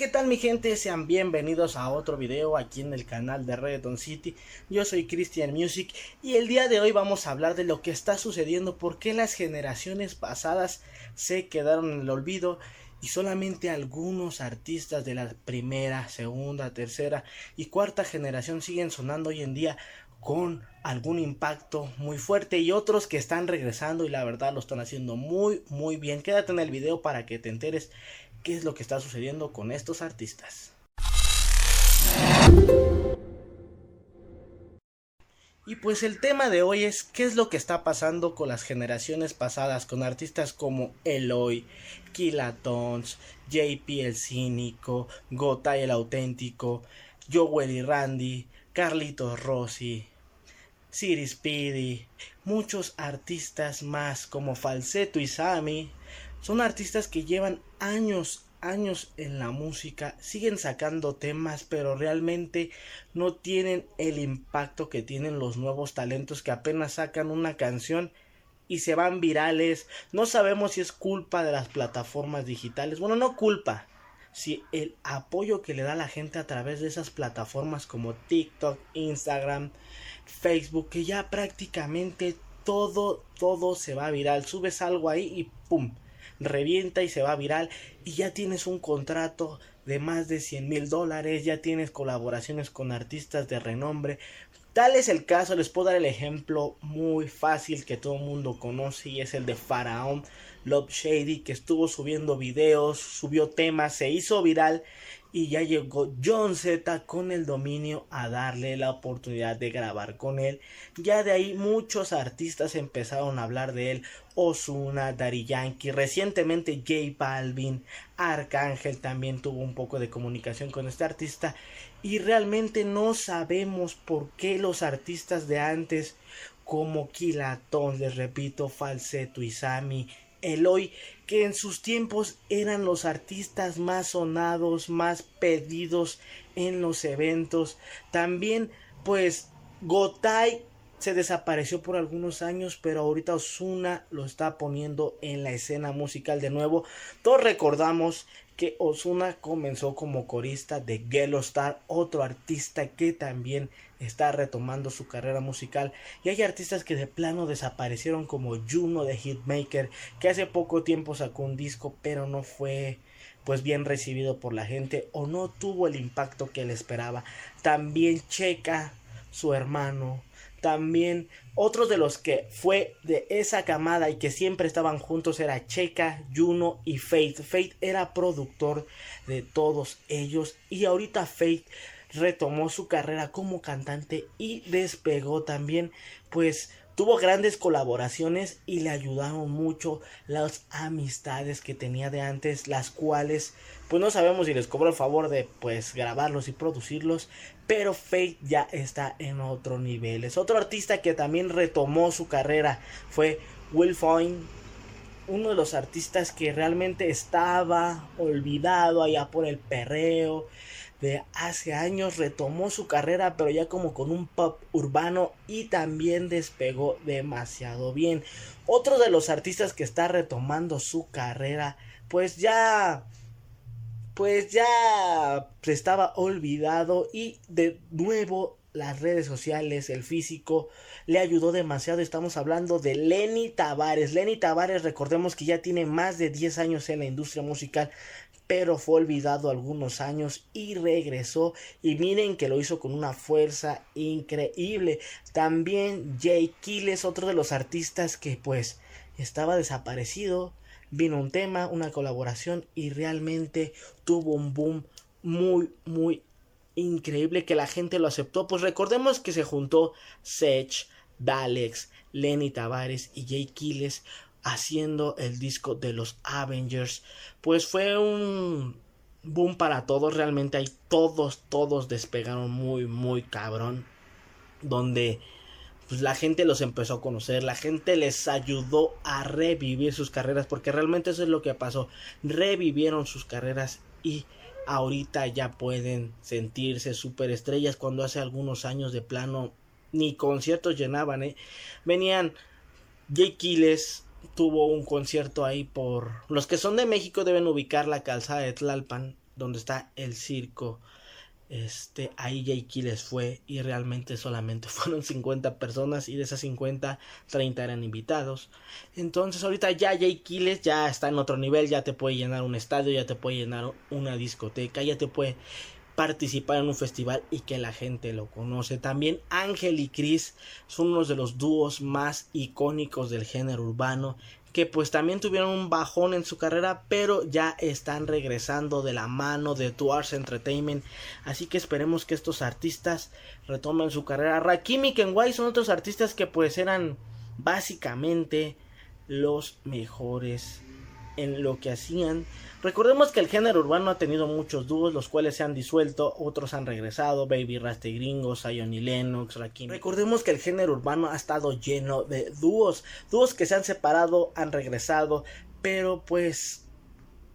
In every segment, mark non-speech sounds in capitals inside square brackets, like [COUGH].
¿Qué tal mi gente? Sean bienvenidos a otro video aquí en el canal de Redon City. Yo soy Christian Music y el día de hoy vamos a hablar de lo que está sucediendo, por qué las generaciones pasadas se quedaron en el olvido y solamente algunos artistas de la primera, segunda, tercera y cuarta generación siguen sonando hoy en día con algún impacto muy fuerte y otros que están regresando y la verdad lo están haciendo muy muy bien. Quédate en el video para que te enteres qué es lo que está sucediendo con estos artistas. Y pues el tema de hoy es qué es lo que está pasando con las generaciones pasadas, con artistas como Eloy, Kilatons, JP el Cínico, Gotay el Auténtico, Joel y Randy, Carlitos Rossi, Siri Speedy, muchos artistas más como Falseto y Sammy, son artistas que llevan años, años en la música, siguen sacando temas, pero realmente no tienen el impacto que tienen los nuevos talentos que apenas sacan una canción y se van virales. No sabemos si es culpa de las plataformas digitales. Bueno, no culpa. Si el apoyo que le da la gente a través de esas plataformas como TikTok, Instagram, Facebook, que ya prácticamente todo, todo se va viral. Subes algo ahí y ¡pum! revienta y se va viral y ya tienes un contrato de más de 100 mil dólares, ya tienes colaboraciones con artistas de renombre. Tal es el caso, les puedo dar el ejemplo muy fácil que todo el mundo conoce y es el de Faraón Love Shady que estuvo subiendo videos, subió temas, se hizo viral y ya llegó John Z con el dominio a darle la oportunidad de grabar con él. Ya de ahí muchos artistas empezaron a hablar de él. Osuna, Daddy Yankee, recientemente J Balvin, Arcángel también tuvo un poco de comunicación con este artista y realmente no sabemos por qué los artistas de antes como Kilatón, les repito, Falseto y Sammy Eloy, que en sus tiempos eran los artistas más sonados, más pedidos en los eventos. También, pues, Gotay se desapareció por algunos años, pero ahorita Osuna lo está poniendo en la escena musical de nuevo. Todos recordamos que Osuna comenzó como corista de Gelo Star, otro artista que también está retomando su carrera musical. Y hay artistas que de plano desaparecieron como Juno de Hitmaker, que hace poco tiempo sacó un disco, pero no fue pues bien recibido por la gente o no tuvo el impacto que él esperaba. También Checa, su hermano, también otros de los que fue de esa camada y que siempre estaban juntos era Checa, Juno y Faith. Faith era productor de todos ellos y ahorita Faith retomó su carrera como cantante y despegó también pues tuvo grandes colaboraciones y le ayudaron mucho las amistades que tenía de antes las cuales pues no sabemos si les cobró el favor de pues grabarlos y producirlos pero Faith ya está en otro nivel. Es otro artista que también retomó su carrera. Fue Will Foyne uno de los artistas que realmente estaba olvidado allá por el perreo de hace años retomó su carrera pero ya como con un pop urbano y también despegó demasiado bien. Otro de los artistas que está retomando su carrera pues ya pues ya estaba olvidado y de nuevo las redes sociales, el físico, le ayudó demasiado. Estamos hablando de Lenny Tavares. Lenny Tavares, recordemos que ya tiene más de 10 años en la industria musical, pero fue olvidado algunos años y regresó. Y miren que lo hizo con una fuerza increíble. También Jay Kiles, otro de los artistas que pues estaba desaparecido. Vino un tema, una colaboración y realmente tuvo un boom muy, muy increíble que la gente lo aceptó. Pues recordemos que se juntó Sech, Dalex, Lenny Tavares y Jay Kiles haciendo el disco de los Avengers. Pues fue un boom para todos. Realmente ahí todos, todos despegaron muy, muy cabrón. Donde pues la gente los empezó a conocer, la gente les ayudó a revivir sus carreras, porque realmente eso es lo que pasó, revivieron sus carreras y ahorita ya pueden sentirse superestrellas cuando hace algunos años de plano ni conciertos llenaban, ¿eh? Venían Jake Quiles, tuvo un concierto ahí por... Los que son de México deben ubicar la calzada de Tlalpan, donde está el circo. Este, ahí Jay Quiles fue y realmente solamente [LAUGHS] fueron 50 personas y de esas 50, 30 eran invitados. Entonces ahorita ya Jay Quiles ya está en otro nivel, ya te puede llenar un estadio, ya te puede llenar una discoteca, ya te puede participar en un festival y que la gente lo conoce. También Ángel y Chris son unos de los dúos más icónicos del género urbano que pues también tuvieron un bajón en su carrera, pero ya están regresando de la mano de Tuars Entertainment, así que esperemos que estos artistas retomen su carrera. Rakim y Kenway son otros artistas que pues eran básicamente los mejores en lo que hacían. Recordemos que el género urbano ha tenido muchos dúos, los cuales se han disuelto, otros han regresado, Baby Raste Gringo, Zion y Lennox, Rakim. Recordemos que el género urbano ha estado lleno de dúos, dúos que se han separado, han regresado, pero pues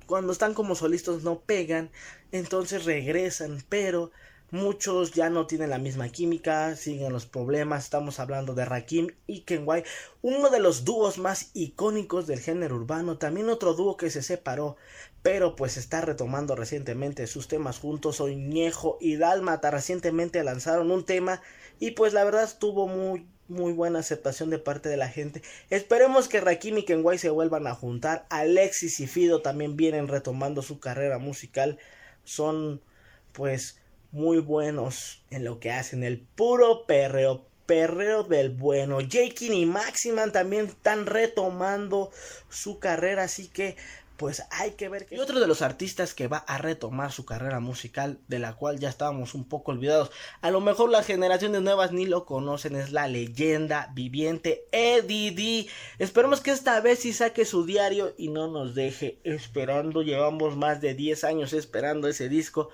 cuando están como solistas no pegan, entonces regresan, pero Muchos ya no tienen la misma química, siguen los problemas. Estamos hablando de Rakim y Kenway, uno de los dúos más icónicos del género urbano. También otro dúo que se separó, pero pues está retomando recientemente sus temas juntos. Oñejo y Dálmata recientemente lanzaron un tema y pues la verdad tuvo muy muy buena aceptación de parte de la gente. Esperemos que Rakim y Kenway se vuelvan a juntar. Alexis y Fido también vienen retomando su carrera musical. Son pues muy buenos en lo que hacen, el puro perreo, perreo del bueno. Jakin y Maximan también están retomando su carrera, así que pues hay que ver que... Y otro de los artistas que va a retomar su carrera musical, de la cual ya estábamos un poco olvidados, a lo mejor las generaciones nuevas ni lo conocen, es la leyenda viviente Eddie. Esperemos que esta vez sí saque su diario y no nos deje esperando, llevamos más de 10 años esperando ese disco,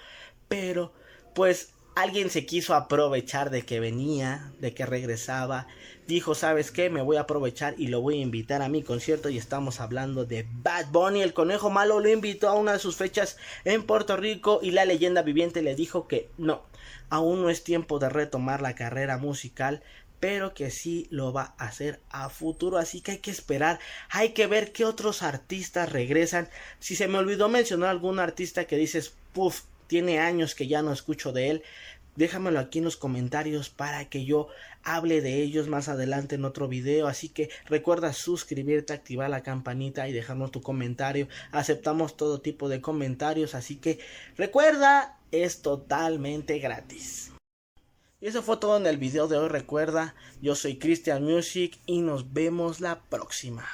pero pues alguien se quiso aprovechar de que venía, de que regresaba, dijo, ¿sabes qué? Me voy a aprovechar y lo voy a invitar a mi concierto y estamos hablando de Bad Bunny, el conejo malo lo invitó a una de sus fechas en Puerto Rico y la leyenda viviente le dijo que no, aún no es tiempo de retomar la carrera musical, pero que sí lo va a hacer a futuro, así que hay que esperar, hay que ver qué otros artistas regresan. Si se me olvidó mencionar algún artista que dices, puff, tiene años que ya no escucho de él. Déjamelo aquí en los comentarios para que yo hable de ellos más adelante en otro video. Así que recuerda suscribirte, activar la campanita y dejarnos tu comentario. Aceptamos todo tipo de comentarios. Así que recuerda, es totalmente gratis. Y eso fue todo en el video de hoy. Recuerda, yo soy Christian Music y nos vemos la próxima.